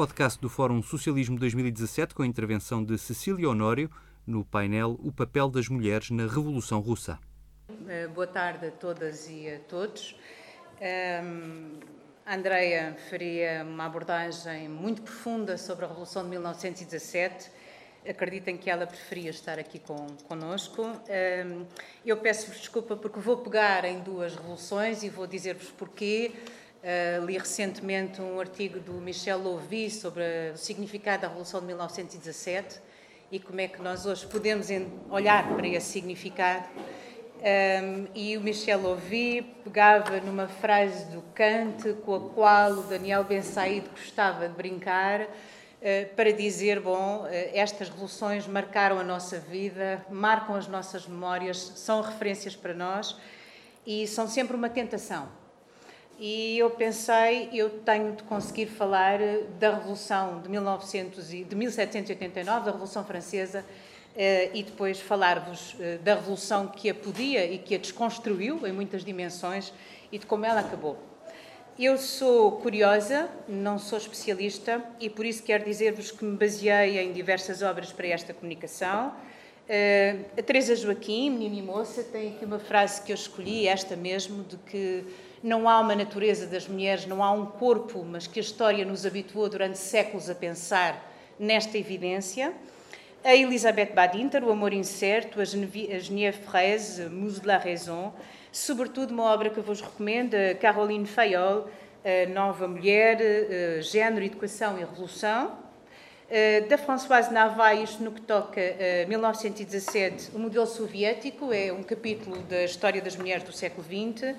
podcast do Fórum Socialismo 2017 com a intervenção de Cecília Honório no painel O papel das mulheres na Revolução Russa. Eh, boa tarde a todas e a todos. Um, a Andrea faria uma abordagem muito profunda sobre a Revolução de 1917. Acreditem que ela preferia estar aqui com. Um, eu peço-vos desculpa porque vou pegar em duas revoluções e vou dizer-vos porquê. Uh, li recentemente um artigo do Michel Louvi sobre o significado da Revolução de 1917 e como é que nós hoje podemos olhar para esse significado. Um, e o Michel Louvi pegava numa frase do Kant com a qual o Daniel Ben Said gostava de brincar, uh, para dizer: bom, uh, estas revoluções marcaram a nossa vida, marcam as nossas memórias, são referências para nós e são sempre uma tentação e eu pensei, eu tenho de conseguir falar da Revolução de, 1900 e, de 1789, da Revolução Francesa, eh, e depois falar-vos eh, da Revolução que a podia e que a desconstruiu em muitas dimensões e de como ela acabou. Eu sou curiosa, não sou especialista, e por isso quero dizer-vos que me baseei em diversas obras para esta comunicação. Eh, a Teresa Joaquim, menina e moça, tem aqui uma frase que eu escolhi, esta mesmo, de que não há uma natureza das mulheres, não há um corpo, mas que a história nos habituou durante séculos a pensar nesta evidência. A Elisabeth Badinter, O Amor Incerto, a Geneviève Fraise, Muse de la Raison, sobretudo uma obra que vos recomendo, Caroline Fayol, Nova Mulher, Género, Educação e Revolução, da Françoise Navai, isto no que toca a 1917, o modelo soviético, é um capítulo da história das mulheres do século XX,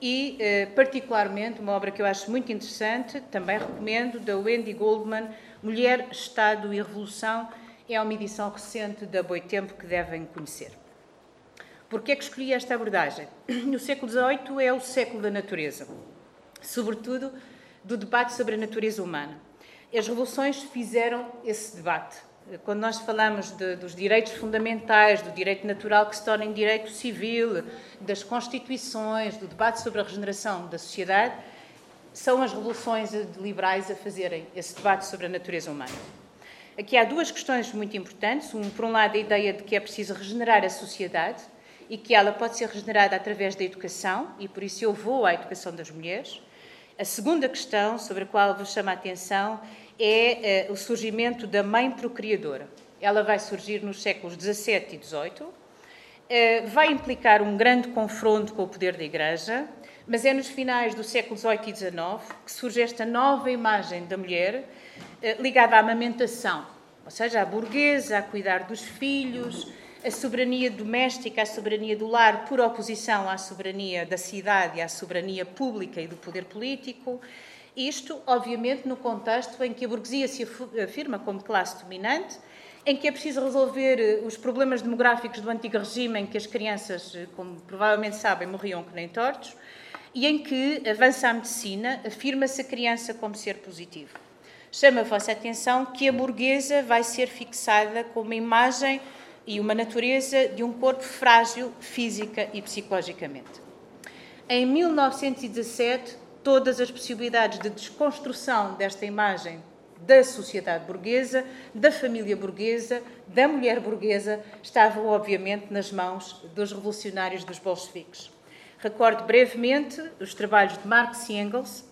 e, eh, particularmente, uma obra que eu acho muito interessante, também recomendo, da Wendy Goldman, Mulher, Estado e Revolução, é uma edição recente da Boitempo que devem conhecer. Por que é que escolhi esta abordagem? No século XVIII é o século da natureza, sobretudo do debate sobre a natureza humana. As revoluções fizeram esse debate. Quando nós falamos de, dos direitos fundamentais, do direito natural que se torna em direito civil, das constituições, do debate sobre a regeneração da sociedade, são as revoluções liberais a fazerem esse debate sobre a natureza humana. Aqui há duas questões muito importantes. Um, por um lado, a ideia de que é preciso regenerar a sociedade e que ela pode ser regenerada através da educação, e por isso eu vou à educação das mulheres. A segunda questão, sobre a qual vos chamo a atenção, é uh, o surgimento da mãe procriadora. Ela vai surgir nos séculos XVII e XVIII, uh, vai implicar um grande confronto com o poder da Igreja, mas é nos finais do século XVIII e XIX que surge esta nova imagem da mulher uh, ligada à amamentação, ou seja, à burguesa, a cuidar dos filhos, a soberania doméstica, a soberania do lar, por oposição à soberania da cidade à soberania pública e do poder político. Isto, obviamente, no contexto em que a burguesia se afirma como classe dominante, em que é preciso resolver eh, os problemas demográficos do antigo regime, em que as crianças, eh, como provavelmente sabem, morriam que nem tortos, e em que avança a medicina, afirma-se a criança como ser positivo. Chama a vossa atenção que a burguesa vai ser fixada como uma imagem e uma natureza de um corpo frágil física e psicologicamente. Em 1917, todas as possibilidades de desconstrução desta imagem da sociedade burguesa, da família burguesa, da mulher burguesa, estavam obviamente nas mãos dos revolucionários dos bolcheviques. Recordo brevemente os trabalhos de Marx e Engels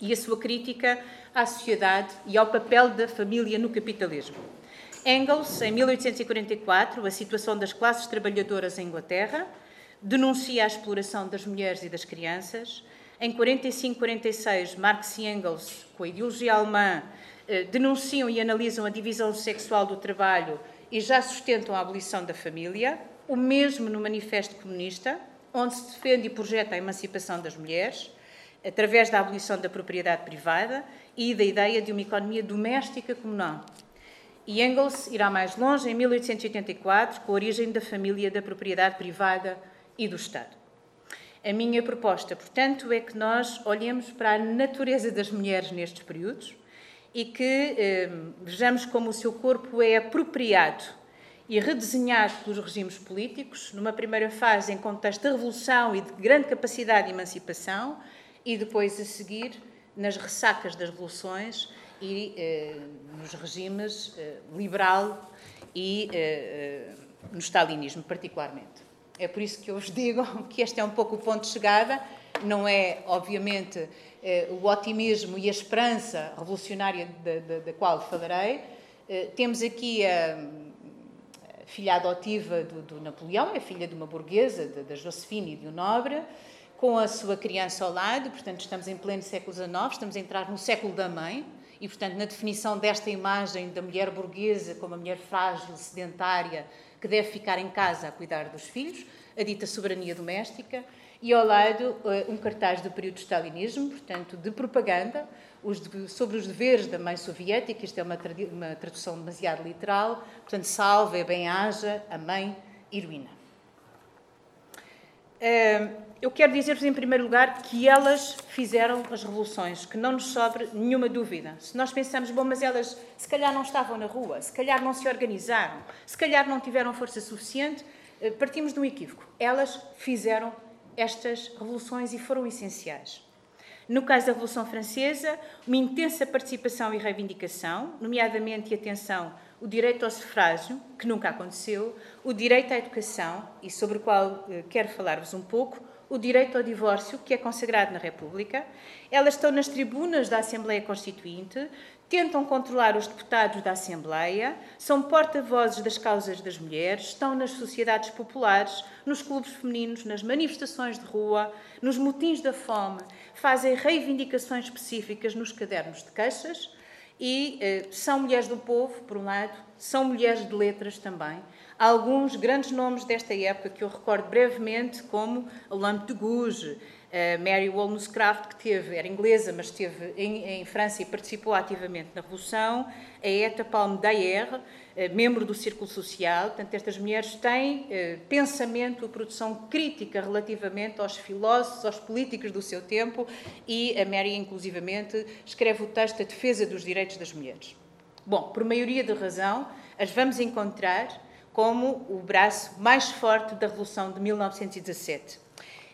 e a sua crítica à sociedade e ao papel da família no capitalismo. Engels, em 1844, a situação das classes trabalhadoras em Inglaterra, denuncia a exploração das mulheres e das crianças, em 45, 46, Marx e Engels, com a ideologia alemã, eh, denunciam e analisam a divisão sexual do trabalho e já sustentam a abolição da família. O mesmo no Manifesto Comunista, onde se defende e projeta a emancipação das mulheres, através da abolição da propriedade privada e da ideia de uma economia doméstica comunal. E Engels irá mais longe em 1884, com a origem da família, da propriedade privada e do Estado. A minha proposta, portanto, é que nós olhemos para a natureza das mulheres nestes períodos e que eh, vejamos como o seu corpo é apropriado e redesenhado pelos regimes políticos, numa primeira fase em contexto de revolução e de grande capacidade de emancipação, e depois a seguir nas ressacas das revoluções e nos regimes liberal e no stalinismo, particularmente. É por isso que eu vos digo que este é um pouco o ponto de chegada, não é, obviamente, o otimismo e a esperança revolucionária da, qual falarei. Temos aqui a filha adotiva do, do Napoleão, é filha de uma burguesa, da Josefine e de um nobre, com a sua criança ao lado, portanto, estamos em pleno século XIX, estamos a entrar no século da mãe, e, portanto, na definição desta imagem da mulher burguesa como a mulher frágil, sedentária, que deve ficar em casa a cuidar dos filhos, a dita soberania doméstica, e ao lado eh, um cartaz do período do stalinismo, portanto, de propaganda, sobre os deveres da mãe soviética, isto é uma, tradução demasiado literal, portanto, salve e bem-haja a mãe heroína. Eu quero dizer-vos, em primeiro lugar, que elas fizeram as revoluções, que não nos sobre nenhuma dúvida. Se nós pensamos, bom, mas elas se calhar não estavam na rua, se calhar não se organizaram, se calhar não tiveram força suficiente, eh, partimos de um equívoco. Elas fizeram estas revoluções e foram essenciais. No caso da Revolução Francesa, uma intensa participação e reivindicação, nomeadamente, e atenção, o direito ao sufrágio, que nunca aconteceu, o direito à educação, e sobre o qual eh, quero falar-vos um pouco, o direito ao divórcio, que é consagrado na República. Elas estão nas tribunas da Assembleia Constituinte, tentam controlar os deputados da Assembleia, são porta-vozes das causas das mulheres, estão nas sociedades populares, nos clubes femininos, nas manifestações de rua, nos motins da fome, fazem reivindicações específicas nos cadernos de queixas e eh, são mulheres do povo, por um lado, são mulheres de letras também. Alguns grandes nomes desta época que eu recordo brevemente, como a Lampe de Gouges, a Mary Wollstonecraft, que teve, era inglesa, mas esteve em, em, França e participou ativamente na Revolução, a Eta Palme Dayer, eh, membro do Círculo Social. Portanto, estas mulheres têm eh, pensamento, produção crítica relativamente aos filósofos, aos políticos do seu tempo, e a Mary, inclusivamente, escreve o texto A Defesa dos Direitos das Mulheres. Bom, por maioria de razão, as vamos encontrar como o braço mais forte da Revolução de 1917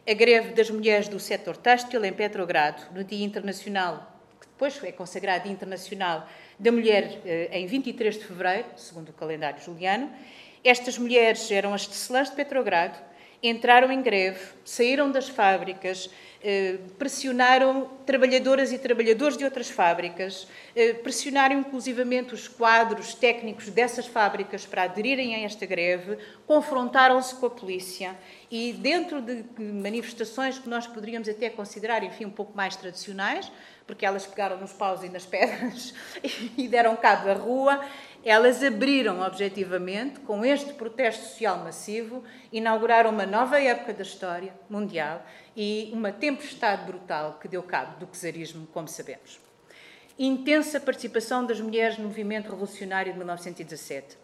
a greve das mulheres do setor têxtil em Petrogrado, no Dia Internacional, que depois é consagrado Dia Internacional da Mulher eh, em 23 de fevereiro, segundo o calendário juliano. Estas mulheres eram as tecelãs de Petrogrado, entraram em greve, saíram das fábricas, pressionaram trabalhadoras e trabalhadores de outras fábricas, eh, pressionaram inclusivamente os quadros técnicos dessas fábricas para aderirem a esta greve, confrontaram-se com a polícia. E, dentro de manifestações que nós poderíamos até considerar, enfim, um pouco mais tradicionais, porque elas pegaram nos paus e nas pedras e deram cabo da rua, elas abriram objetivamente, com este protesto social massivo, inauguraram uma nova época da história mundial e uma tempestade brutal que deu cabo do czarismo, como sabemos. Intensa participação das mulheres no movimento revolucionário de 1917.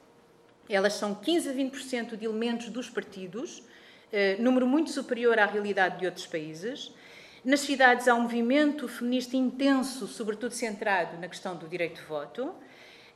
Elas são 15 a 20% de elementos dos partidos, eh, número muito superior à realidade de outros países. Nas cidades há um movimento feminista intenso, sobretudo centrado na questão do direito de voto.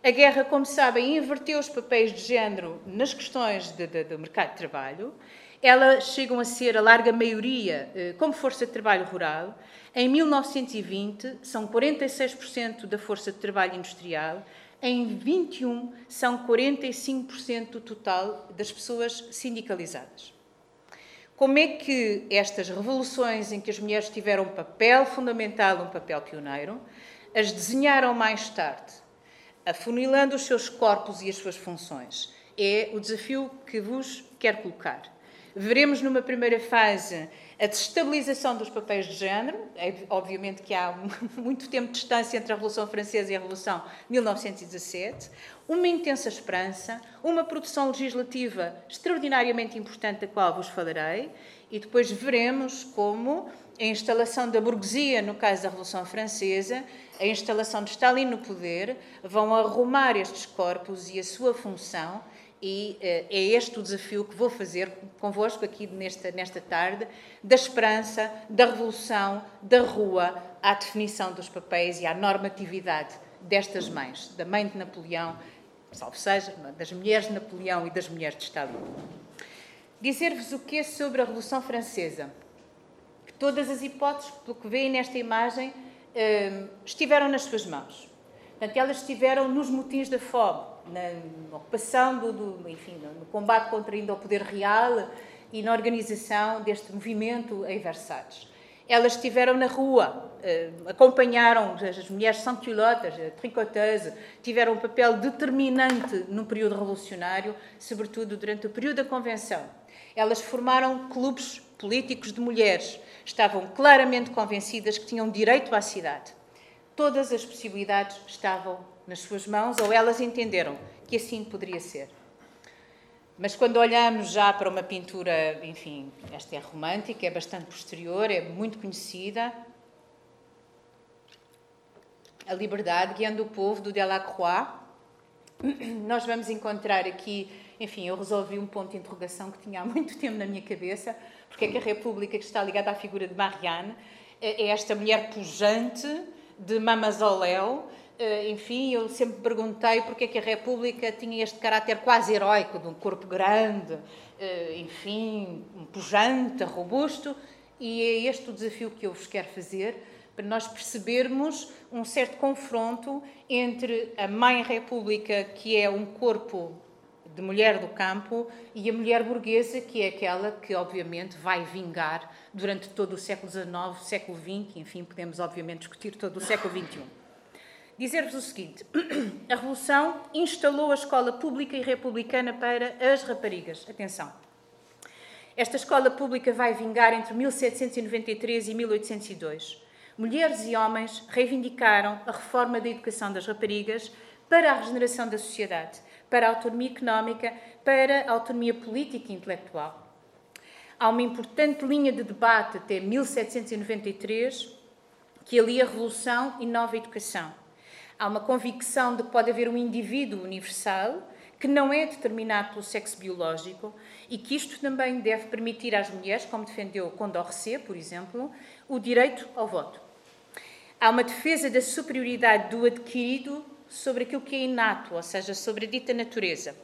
A guerra, como sabem, inverteu os papéis de género nas questões do mercado de trabalho. Elas chegam a ser a larga maioria eh, como força de trabalho rural. Em 1920, são 46% da força de trabalho industrial. Em 21, são 45% do total das pessoas sindicalizadas. Como é que estas revoluções em que as mulheres tiveram um papel fundamental, um papel pioneiro, as desenharam mais tarde? afunilando os seus corpos e as suas funções. É o desafio que vos quero colocar. Veremos numa primeira fase a desestabilização dos papéis de género. É, obviamente que há muito tempo de distância entre a Revolução Francesa e a Revolução de 1917. Uma intensa esperança, uma produção legislativa extraordinariamente importante, da qual vos falarei, e depois veremos como a instalação da burguesia, no caso da Revolução Francesa, a instalação de Stalin no poder, vão arrumar estes corpos e a sua função, e uh, é este o desafio que vou fazer convosco aqui nesta, nesta tarde, da esperança, da revolução, da rua, à definição dos papéis e à normatividade destas mães, da mãe de Napoleão, salvo seja, das mulheres de Napoleão e das mulheres de Stalin. Dizer-vos o que é sobre a Revolução Francesa. Que todas as hipóteses, pelo que veem nesta imagem, Hum, estiveram nas suas mãos. Portanto, elas estiveram nos motins da fome, na ocupação, do, do enfim, no combate contra ainda o poder real e na organização deste movimento em Versalhes. Elas estiveram na rua, eh, acompanharam as mulheres sans-culottes, tricoteuses, tiveram um papel determinante no período revolucionário, sobretudo durante o período da Convenção. Elas formaram clubes políticos de mulheres, estavam claramente convencidas que tinham direito à cidade. Todas as possibilidades estavam nas suas mãos, ou elas entenderam que assim poderia ser. Mas quando olhamos já para uma pintura, enfim, esta é romântica, é bastante posterior, é muito conhecida. A Liberdade, guiando o povo, do Delacroix. Nós vamos encontrar aqui, enfim, eu resolvi um ponto de interrogação que tinha há muito tempo na minha cabeça, porque é que a República, que está ligada à figura de Marianne, é esta mulher pujante de Mamazoléu, enfim, eu sempre perguntei porque é que a República tinha este caráter quase heróico, de um corpo grande, eh, enfim, pujante, robusto, e é este o desafio que eu vos quero fazer, para nós percebermos um certo confronto entre a Mãe República, que é um corpo de mulher do campo, e a mulher burguesa, que é aquela que, obviamente, vai vingar durante todo o século XIX, século XX, enfim, podemos, obviamente, discutir todo o século XXI dizer-vos o seguinte: a Revolução instalou a escola pública e republicana para as raparigas. Atenção. Esta escola pública vai vingar entre 1793 e 1802. Mulheres e homens reivindicaram a reforma da educação das raparigas para a regeneração da sociedade, para a autonomia económica, para a autonomia política e intelectual. Há uma importante linha de debate até 1793 que alia a Revolução e nova educação Há uma convicção de que pode haver um indivíduo universal que não é determinado pelo sexo biológico e que isto também deve permitir às mulheres, como defendeu Condorcet, por exemplo, o direito ao voto. Há uma defesa da superioridade do adquirido sobre aquilo que é inato, ou seja, sobre a dita natureza.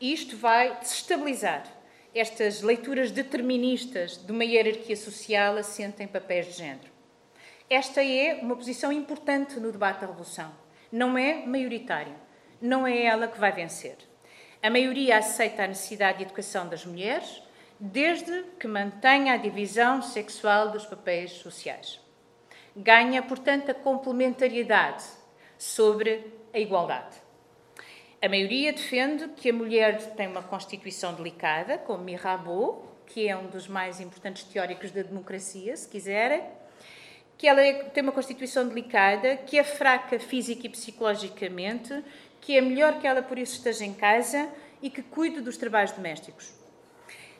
E isto vai desestabilizar estas leituras deterministas de uma hierarquia social assente em papéis de género. Esta é uma posição importante no debate da Revolução não é maioritária. Não é ela que vai vencer. A maioria aceita a necessidade de educação das mulheres, desde que mantenha a divisão sexual dos papéis sociais. Ganha, portanto, a complementariedade sobre a igualdade. A maioria defende que a mulher tem uma constituição delicada, como Mirabeau, que é um dos mais importantes teóricos da democracia, se quiserem, que ela é, tem uma constituição delicada, que é fraca física e psicologicamente, que é melhor que ela por isso esteja em casa e que cuide dos trabalhos domésticos.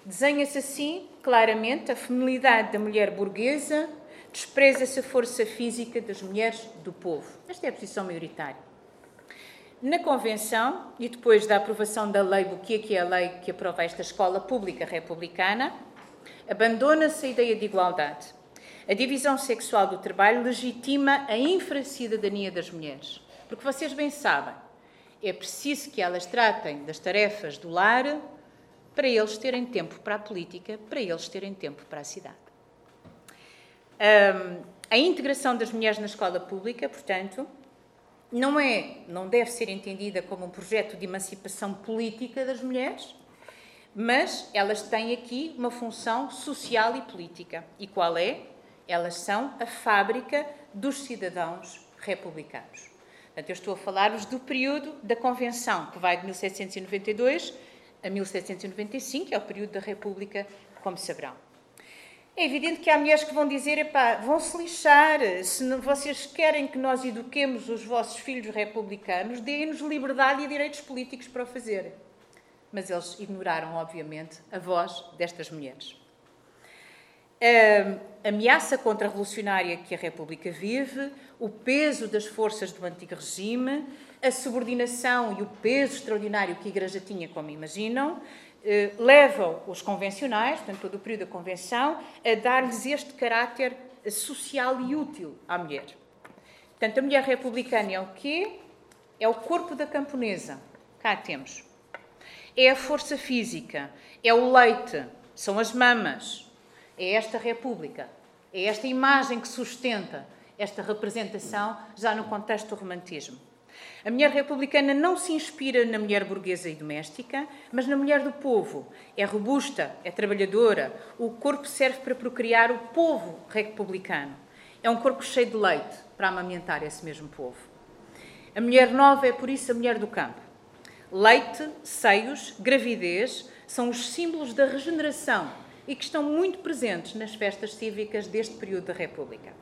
Desenha-se assim, claramente, a feminilidade da mulher burguesa, despreza-se a força física das mulheres do povo. Esta é a posição maioritária. Na Convenção, e depois da aprovação da lei Buquia, que é a lei que aprova esta escola pública republicana, abandona-se a ideia de igualdade a divisão sexual do trabalho legitima a infracidadania das mulheres. Porque vocês bem sabem, é preciso que elas tratem das tarefas do lar para eles terem tempo para a política, para eles terem tempo para a cidade. A integração das mulheres na escola pública, portanto, não é, não deve ser entendida como um projeto de emancipação política das mulheres, mas elas têm aqui uma função social e política. E qual é? Elas são a fábrica dos cidadãos republicanos. Portanto, eu estou a falar-vos do período da Convenção, que vai de 1792 a 1795, que é o período da República, como saberão. É evidente que há mulheres que vão dizer, epá, vão se lixar, se vocês querem que nós eduquemos os vossos filhos republicanos, deem-nos liberdade e direitos políticos para o fazerem. Mas eles ignoraram, obviamente, a voz destas mulheres a ameaça contra-revolucionária que a República vive, o peso das forças do antigo regime, a subordinação e o peso extraordinário que a Igreja tinha, como imaginam, eh, levam os convencionais, portanto, todo o período da Convenção, a dar-lhes este caráter social e útil à mulher. Portanto, a mulher republicana é o quê? É o corpo da camponesa. Cá temos. É a força física, é o leite, são as mamas, é esta República, é esta imagem que sustenta esta representação já no contexto do romantismo. A mulher republicana não se inspira na mulher burguesa e doméstica, mas na mulher do povo. É robusta, é trabalhadora, o corpo serve para procriar o povo republicano. É um corpo cheio de leite para amamentar esse mesmo povo. A mulher nova é, por isso, a mulher do campo. Leite, seios, gravidez são os símbolos da regeneração e que estão muito presentes nas festas cívicas deste período da República.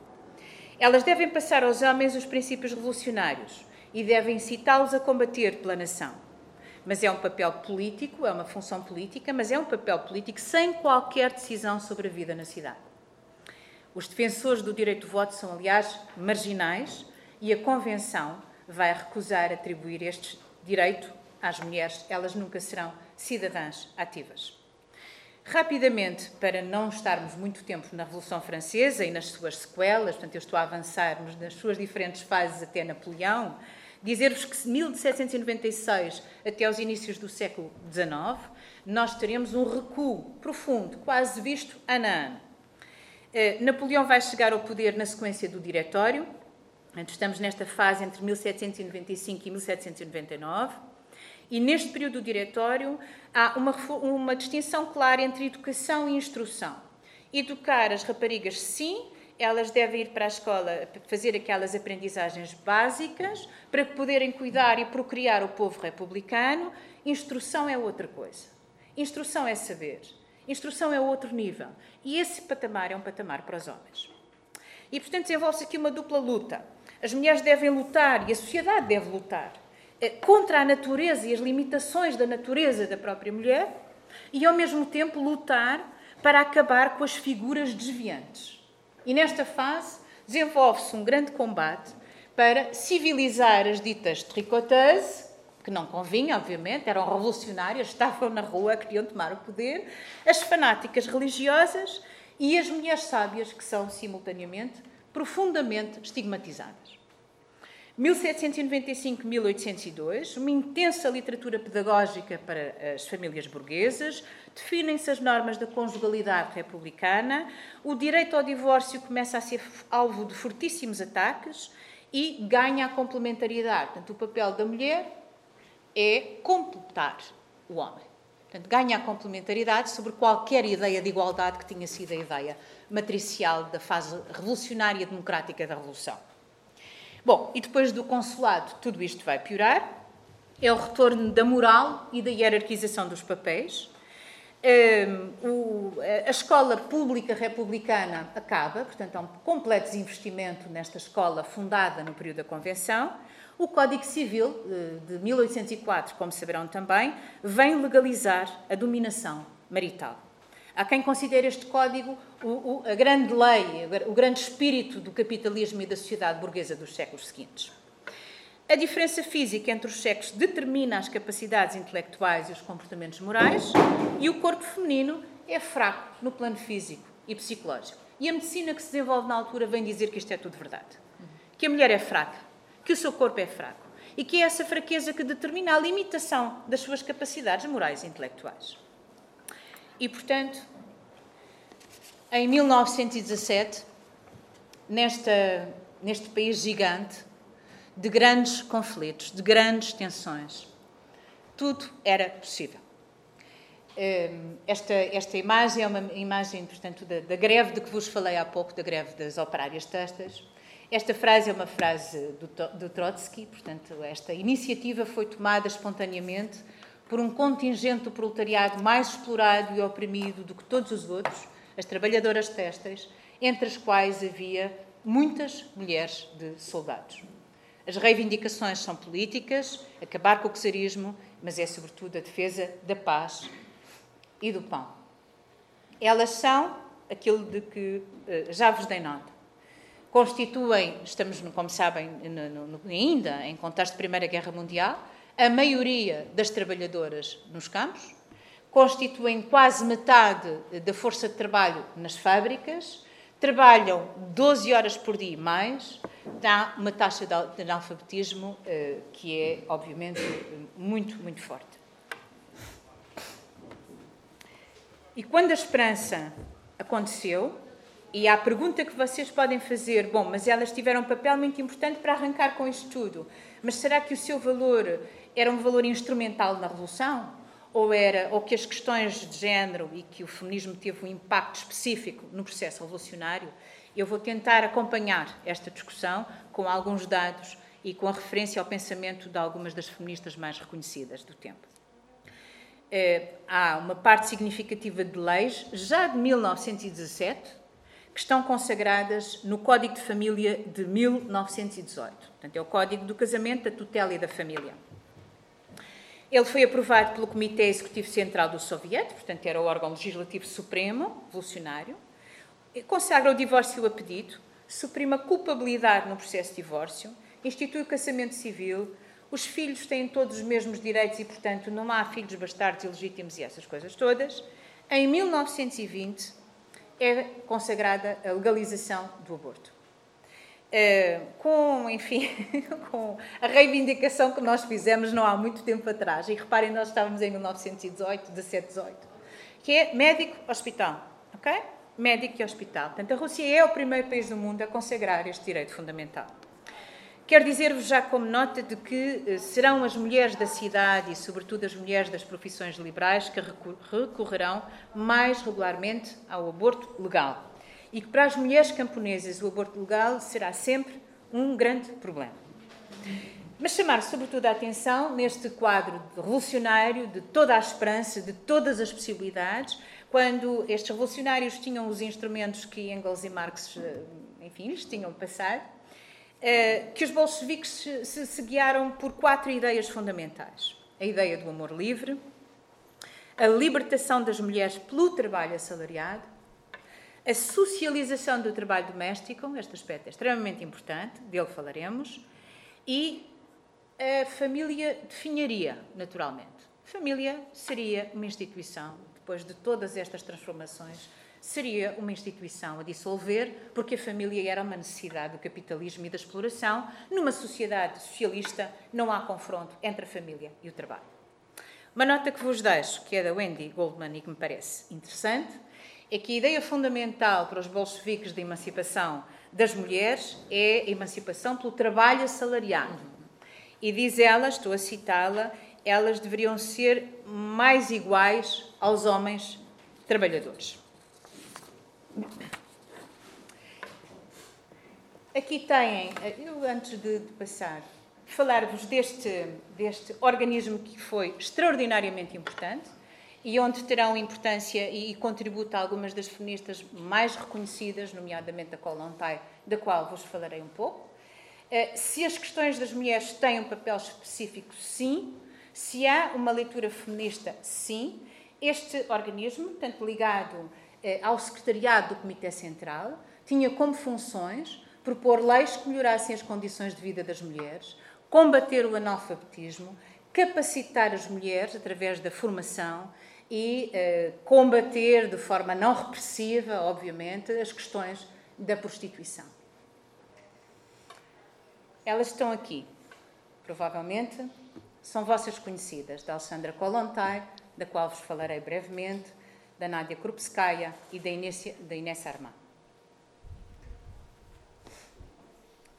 Elas devem passar aos homens os princípios revolucionários e devem incitá-los a combater pela nação. Mas é um papel político, é uma função política, mas é um papel político sem qualquer decisão sobre a vida na cidade. Os defensores do direito de voto são, aliás, marginais e a Convenção vai recusar atribuir este direito às mulheres. Elas nunca serão cidadãs ativas. Rapidamente, para não estarmos muito tempo na Revolução Francesa e nas suas sequelas, portanto, eu estou a avançar nas suas diferentes fases até Napoleão, dizer-vos que de 1796 até aos inícios do século XIX, nós teremos um recuo profundo, quase visto ano a ano. Eh, Napoleão vai chegar ao poder na sequência do Diretório, estamos nesta fase entre 1795 e 1799. E neste período do diretório há uma, uma distinção clara entre educação e instrução. Educar as raparigas, sim, elas devem ir para a escola fazer aquelas aprendizagens básicas para poderem cuidar e procriar o povo republicano. Instrução é outra coisa. Instrução é saber. Instrução é outro nível. E esse patamar é um patamar para os homens. E, portanto, desenvolve-se aqui uma dupla luta. As mulheres devem lutar e a sociedade deve lutar contra a natureza e as limitações da natureza da própria mulher e, ao mesmo tempo, lutar para acabar com as figuras desviantes. E nesta fase desenvolve-se um grande combate para civilizar as ditas tricoteuses, que não convinha, obviamente, eram revolucionárias, estavam na rua, queriam tomar o poder, as fanáticas religiosas e as mulheres sábias, que são simultaneamente profundamente estigmatizadas. 1795-1802, uma intensa literatura pedagógica para as famílias burguesas, definem-se as normas da conjugalidade republicana, o direito ao divórcio começa a ser alvo de fortíssimos ataques e ganha a complementariedade. Portanto, o papel da mulher é completar o homem. Portanto, ganha a complementariedade sobre qualquer ideia de igualdade que tinha sido a ideia matricial da fase revolucionária democrática da Revolução. Bom, e depois do consulado, tudo isto vai piorar. É o retorno da moral e da hierarquização dos papéis. Um, a escola pública republicana acaba, portanto, há um completo desinvestimento nesta escola fundada no período da Convenção. O Código Civil eh, de 1804, como saberão também, vem legalizar a dominação marital. Há quem considere este código o, o, a grande lei, o grande espírito do capitalismo e da sociedade burguesa dos séculos seguintes. A diferença física entre os sexos determina as capacidades intelectuais e os comportamentos morais, e o corpo feminino é fraco no plano físico e psicológico. E a medicina que se desenvolve na altura vem dizer que isto é tudo verdade. Que a mulher é fraca, que o seu corpo é fraco, e que é essa fraqueza que determina a limitação das suas capacidades morais e intelectuais. E, portanto, em 1917, nesta, neste país gigante, de grandes conflitos, de grandes tensões, tudo era possível. Hum, esta, esta imagem é uma imagem, portanto, da, da, greve de que vos falei há pouco, da greve das operárias testas. Esta frase é uma frase do, do Trotsky, portanto, esta iniciativa foi tomada espontaneamente por um contingente do proletariado mais explorado e oprimido do que todos os outros, as trabalhadoras têxteis, entre as quais havia muitas mulheres de soldados. As reivindicações são políticas, acabar com o czarismo, mas é sobretudo a defesa da paz e do pão. Elas são aquilo de que eh, já vos dei nota. Constituem, estamos, como sabem, no, no, ainda em contexto de Primeira Guerra Mundial, a maioria das trabalhadoras nos campos, constituem quase metade da força de trabalho nas fábricas, trabalham 12 horas por dia e mais, dá uma taxa de analfabetismo eh, que é, obviamente, muito, muito forte. E quando a esperança aconteceu, E a pergunta que vocês podem fazer: bom, mas elas tiveram um papel muito importante para arrancar com isto tudo, mas será que o seu valor era um valor instrumental na Revolução? Ou, era, ou que as questões de género e que o feminismo teve um impacto específico no processo revolucionário? Eu vou tentar acompanhar esta discussão com alguns dados e com a referência ao pensamento de algumas das feministas mais reconhecidas do tempo. É, há uma parte significativa de leis, já de 1917, que estão consagradas no Código de Família de 1918. Portanto, é o Código do Casamento, da Tutela e da Família. Ele foi aprovado pelo Comitê Executivo Central do Soviete, portanto, era o órgão legislativo supremo, revolucionário. Consagra o divórcio a pedido, suprime a culpabilidade no processo de divórcio, institui o casamento civil, os filhos têm todos os mesmos direitos e, portanto, não há filhos bastardos ilegítimos e essas coisas todas. Em 1920 é consagrada a legalização do aborto. Uh, com, enfim, com a reivindicação que nós fizemos não há muito tempo atrás. E reparem, nós estávamos em 1918, 17, 18, que é médico-hospital, ok? Médico e hospital. Portanto, a Rússia é o primeiro país do mundo a consagrar este direito fundamental. Quero dizer-vos já como nota de que eh, serão as mulheres da cidade e, sobretudo, as mulheres das profissões liberais que recorrerão mais regularmente ao aborto legal. E que para as mulheres camponesas o aborto legal será sempre um grande problema. Mas chamar sobretudo a atenção neste quadro revolucionário de toda a esperança, de todas as possibilidades, quando estes revolucionários tinham os instrumentos que Engels e Marx, eh, enfim, lhes tinham passado, eh, que os bolcheviques se, se guiaram por quatro ideias fundamentais: a ideia do amor livre, a libertação das mulheres pelo trabalho assalariado, a socialização do trabalho doméstico, este aspecto é extremamente importante, dele falaremos, e a família definharia, naturalmente. Família seria uma instituição, depois de todas estas transformações, seria uma instituição a dissolver, porque a família era uma necessidade do capitalismo e da exploração. Numa sociedade socialista, não há confronto entre a família e o trabalho. Uma nota que vos deixo, que é da Wendy Goldman e que me parece interessante, é que a ideia fundamental para os bolcheviques de emancipação das mulheres é a emancipação pelo trabalho assalariado. E diz ela, estou a citá-la, elas deveriam ser mais iguais aos homens trabalhadores. Aqui têm, eu antes de, de passar, falar-vos deste, deste organismo que foi extraordinariamente importante e onde terão importância e, contributo algumas das feministas mais reconhecidas, nomeadamente a Kolontai, da qual vos falarei um pouco. Eh, se as questões das mulheres têm um papel específico, sim. Se há uma leitura feminista, sim. Este organismo, tanto ligado eh, ao secretariado do Comitê Central, tinha como funções propor leis que melhorassem as condições de vida das mulheres, combater o analfabetismo, capacitar as mulheres através da formação e eh, combater de forma não repressiva, obviamente, as questões da prostituição. Elas estão aqui, provavelmente são vossas conhecidas, da Alexandra Kolontai, da qual vos falarei brevemente, da Nádia Krupskaya e da Inês, da Inês Armand.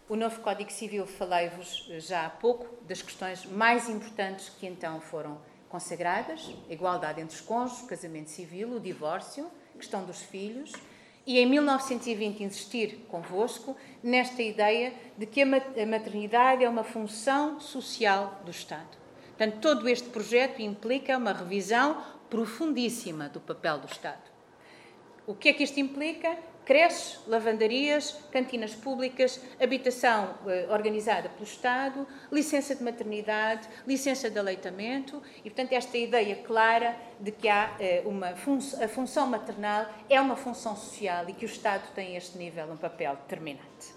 O novo Código Civil, falei-vos já há pouco das questões mais importantes que então foram consagradas: igualdade entre os cônjuges, casamento civil, o divórcio, questão dos filhos, e em 1920 insistir convosco nesta ideia de que a maternidade é uma função social do Estado. Portanto, todo este projeto implica uma revisão profundíssima do papel do Estado. O que é que isto implica? Creches, lavandarias, cantinas públicas, habitação eh, organizada pelo Estado, licença de maternidade, licença de aleitamento e, portanto, esta ideia clara de que há eh, uma fun a função maternal é uma função social e que o Estado tem a este nível um papel determinante.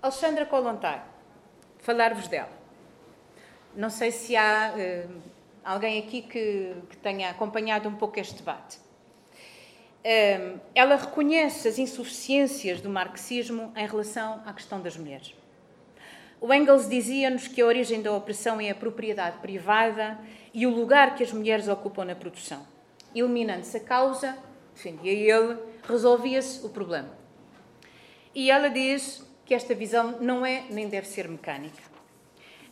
Alexandra Kolontai, falar-vos dela. Não sei se há uh, alguém aqui que, que, tenha acompanhado um pouco este debate. Uh, ela reconhece as insuficiências do marxismo em relação à questão das mulheres. O Engels dizia-nos que a origem da opressão é a propriedade privada e o lugar que as mulheres ocupam na produção. eliminando-se a causa, defendia ele, resolvia-se o problema. E ela diz que esta visão não é nem deve ser mecânica.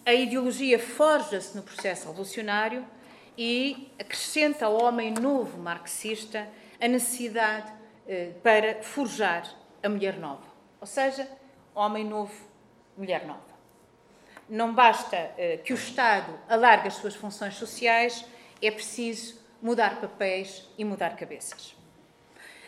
A ideologia forja-se no processo revolucionário e acrescenta ao homem novo marxista a necessidade eh, para forjar a mulher nova. Ou seja, homem novo, mulher nova. Não basta eh, que o Estado alargue as suas funções sociais, é preciso mudar papéis e mudar cabeças.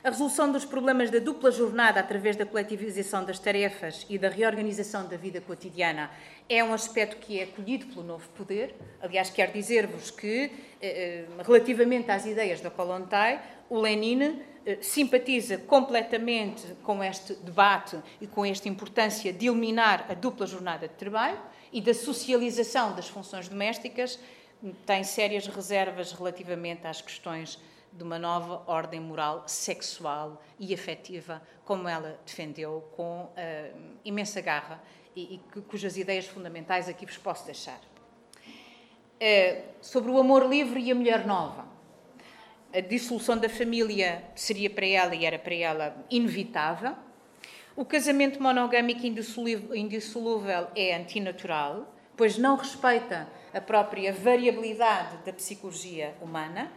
A resolução dos problemas da dupla jornada através da coletivização das tarefas e da reorganização da vida cotidiana é um aspecto que é acolhido pelo novo poder. Aliás, quero dizer-vos que, eh, eh, relativamente às ideias da Kolontai, o Lenin eh, simpatiza completamente com este debate e com esta importância de eliminar a dupla jornada de trabalho e da socialização das funções domésticas, tem sérias reservas relativamente às questões de uma nova ordem moral sexual e afetiva, como ela defendeu com uh, imensa garra e, e, cujas ideias fundamentais aqui vos posso deixar. Uh, sobre o amor livre e a mulher nova. A dissolução da família seria para ela e era para ela inevitável. O casamento monogâmico indissolúvel é antinatural, pois não respeita a própria variabilidade da psicologia humana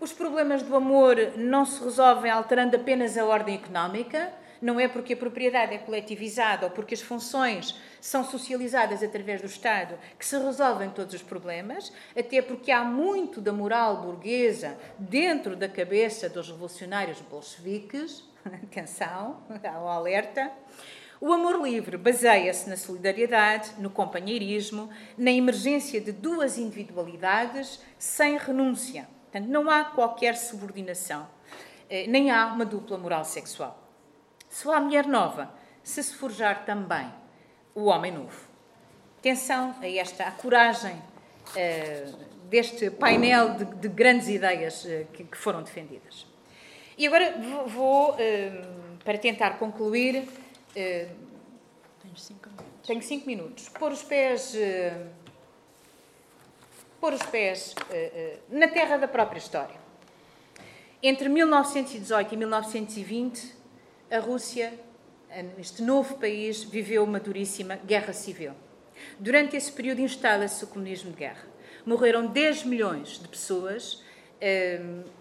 os problemas do amor não se resolvem alterando apenas a ordem económica, não é porque a propriedade é coletivizada ou porque as funções são socializadas através do Estado que se resolvem todos os problemas, até porque há muito da moral burguesa dentro da cabeça dos revolucionários bolcheviques. Atenção, ao alerta. O amor livre baseia-se na solidariedade, no companheirismo, na emergência de duas individualidades sem renúncia. Portanto, não há qualquer subordinação, eh, nem há uma dupla moral sexual. Só há mulher nova se se forjar também o homem novo. Atenção a esta a coragem uh, deste painel de, de grandes ideias uh, que, que, foram defendidas. E agora vou, para tentar concluir. tenho cinco minutos. Tenho cinco minutos. Pôr os pés pôr os pés uh, uh, na terra da própria história. Entre 1918 e 1920, a Rússia, este novo país, viveu uma duríssima guerra civil. Durante esse período instala-se o comunismo de guerra. Morreram 10 milhões de pessoas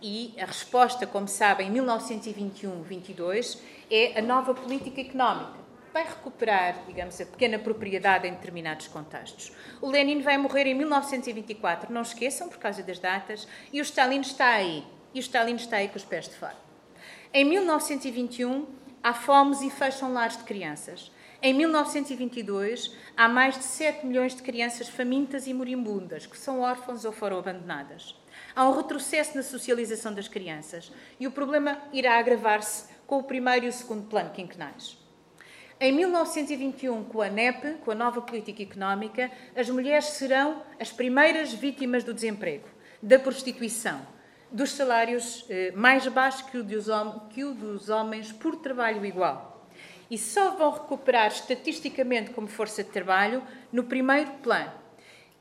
e a resposta, como sabem, em 1921-22 é a nova política económica vai recuperar, digamos, a pequena propriedade em determinados contextos. O Lenin vai morrer em 1924, não esqueçam, por causa das datas, e o Stalin está aí. E o Stalin está aí com os pés de fora. Em 1921, há fomes e fecham lares de crianças. Em 1922, há mais de 7 milhões de crianças famintas e moribundas, que são órfãos ou foram abandonadas. Há um retrocesso na socialização das crianças e o problema irá agravar-se com o primeiro e o segundo plano quinquenais. Em 1921, com a NEP, com a nova política económica, as mulheres serão as primeiras vítimas do desemprego, da prostituição, dos salários eh, mais baixos que o, dos, homens por trabalho igual. E só vão recuperar estatisticamente como força de trabalho no primeiro plano.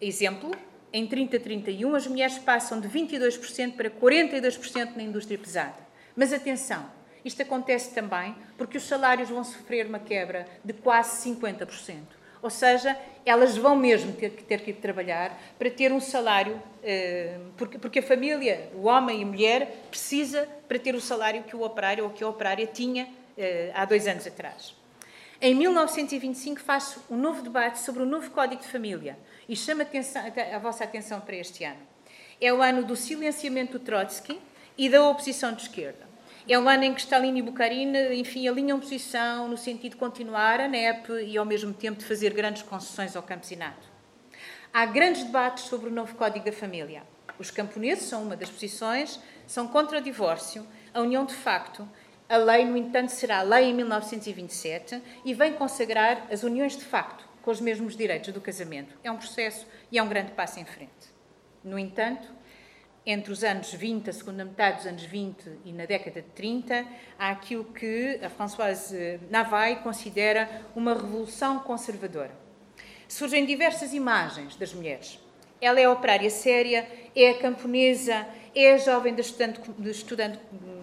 Exemplo, em 30-31, as mulheres passam de 22% para 42% na indústria pesada. Mas atenção, isto acontece também porque os salários vão sofrer uma quebra de quase 50%. Ou seja, elas vão mesmo ter que, ter que ir trabalhar para ter um salário, eh, porque, porque a família, o homem e a mulher, precisa para ter o salário que o operário ou que a operária tinha eh, há dois anos atrás. Em 1925 faço um novo debate sobre o novo Código de Família e chamo a, atenção, a vossa atenção para este ano. É o ano do silenciamento do Trotsky e da oposição de esquerda. É um ano em que Stalin e Bukharin, enfim, alinham posição no sentido de continuar a NEP e, ao mesmo tempo, de fazer grandes concessões ao campesinato. Há grandes debates sobre o novo Código da Família. Os camponeses são uma das posições, são contra o divórcio, a união de facto. A lei, no entanto, será lei em 1927 e vem consagrar as uniões de facto com os mesmos direitos do casamento. É um processo e é um grande passo em frente. No entanto, entre os anos 20, a segunda metade dos anos 20 e na década de 30, há aquilo que a Françoise Navai considera uma revolução conservadora. Surgem diversas imagens das mulheres. ela é operária séria, é a camponesa, é a jovem de estudante, de estudante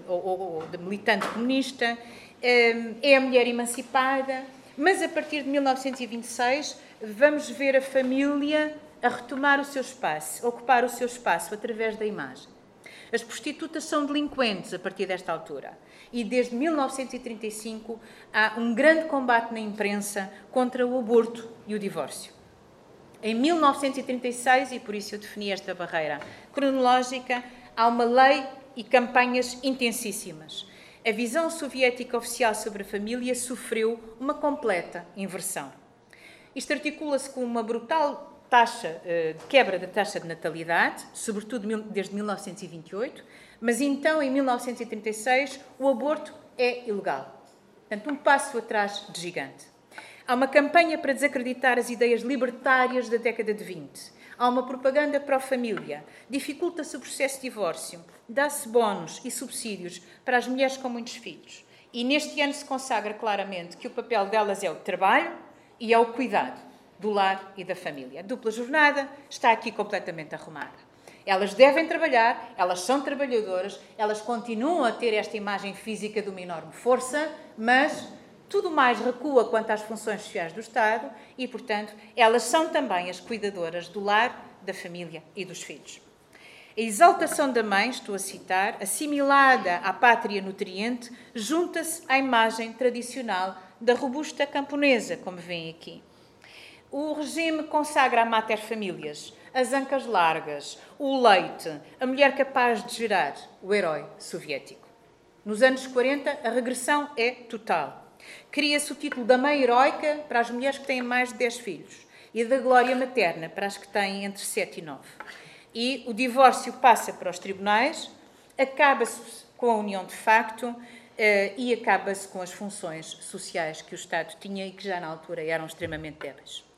ou, ou, ou de militante comunista, hum, é a mulher emancipada, mas a partir de 1926 vamos ver a família a retomar o seu espaço, ocupar o seu espaço através da imagem. As prostitutas são delinquentes a partir desta altura. E desde 1935 há um grande combate na imprensa contra o aborto e o divórcio. Em 1936, e por isso eu defini esta barreira cronológica, há uma lei e campanhas intensíssimas. A visão soviética oficial sobre a família sofreu uma completa inversão. Isto articula-se com uma brutal taxa eh, de quebra da taxa de natalidade, sobretudo desde 1928, mas então, em 1936, o aborto é ilegal. Portanto, um passo atrás de gigante. Há uma campanha para desacreditar as ideias libertárias da década de 20. Há uma propaganda pró-família. Dificulta-se o processo de divórcio. Dá-se bónus e subsídios para as mulheres com muitos filhos. E neste ano se consagra claramente que o papel delas é o trabalho e é o cuidado do lar e da família. A dupla jornada está aqui completamente arrumada. Elas devem trabalhar, elas são trabalhadoras, elas continuam a ter esta imagem física de uma enorme força, mas tudo mais recua quanto às funções sociais do Estado e, portanto, elas são também as cuidadoras do lar, da família e dos filhos. A exaltação da mãe, estou a citar, assimilada à pátria nutriente, junta-se à imagem tradicional da robusta camponesa, como veem aqui. O regime consagra a mater famílias, as ancas largas, o leite, a mulher capaz de gerar, o herói soviético. Nos anos 40, a regressão é total. Cria-se o título da mãe heroica para as mulheres que têm mais de 10 filhos e da glória materna para as que têm entre 7 e 9. E o divórcio passa para os tribunais, acaba-se com a união de facto uh, e acaba-se com as funções sociais que o Estado tinha e que já na altura eram extremamente débeis.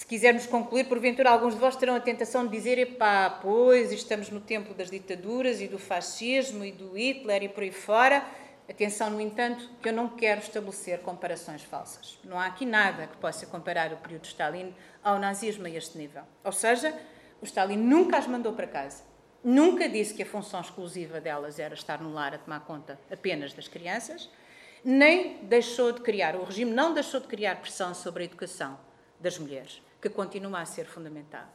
Se quisermos concluir, porventura alguns de vós terão a tentação de dizer: epá, pois estamos no tempo das ditaduras e do fascismo e do Hitler e por aí fora. Atenção, no entanto, que eu não quero estabelecer comparações falsas. Não há aqui nada que possa comparar o período de Stalin ao nazismo a este nível. Ou seja, o Stalin nunca as mandou para casa. Nunca disse que a função exclusiva delas era estar no lar a tomar conta apenas das crianças, nem deixou de criar, o regime não deixou de criar pressão sobre a educação das mulheres, que continua a ser fundamental.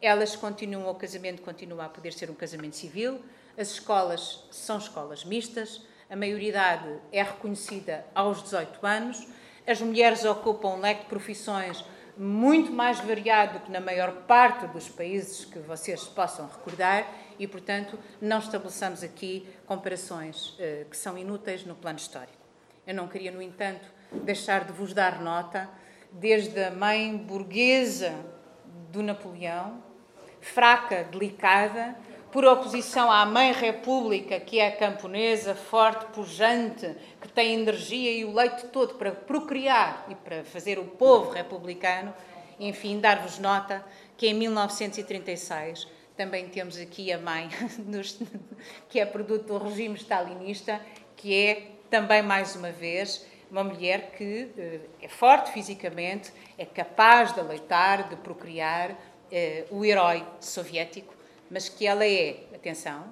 Elas continuam, o casamento continua a poder ser um casamento civil, as escolas são escolas mistas, a maioridade é reconhecida aos 18 anos, as mulheres ocupam um leque de profissões muito mais variado do que na maior parte dos países que vocês possam recordar e, portanto, não estabeleçamos aqui comparações eh, que são inúteis no plano histórico. Eu não queria, no entanto, deixar de vos dar nota, desde a mãe burguesa do Napoleão, fraca, delicada, por oposição à mãe república, que é camponesa, forte, pujante, que tem energia e o leite todo para procriar e para fazer o povo republicano, enfim, dar-vos nota que em 1936 também temos aqui a mãe, que é produto do regime stalinista, que é também, mais uma vez, uma mulher que eh, é forte fisicamente, é capaz de aleitar, de procriar, eh, o herói soviético mas que ela é, atenção,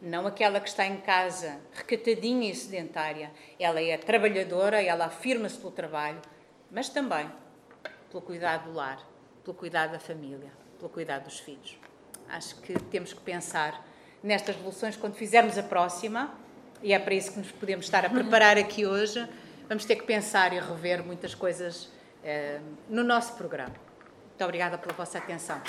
não aquela que está em casa recatadinha e sedentária. Ela é trabalhadora, ela afirma-se pelo trabalho, mas também pelo cuidado do lar, pelo cuidado da família, pelo cuidado dos filhos. Acho que temos que pensar nestas revoluções quando fizermos a próxima, e é para isso que nos podemos estar a preparar aqui hoje. Vamos ter que pensar e rever muitas coisas eh, no nosso programa. Muito obrigada pela vossa atenção.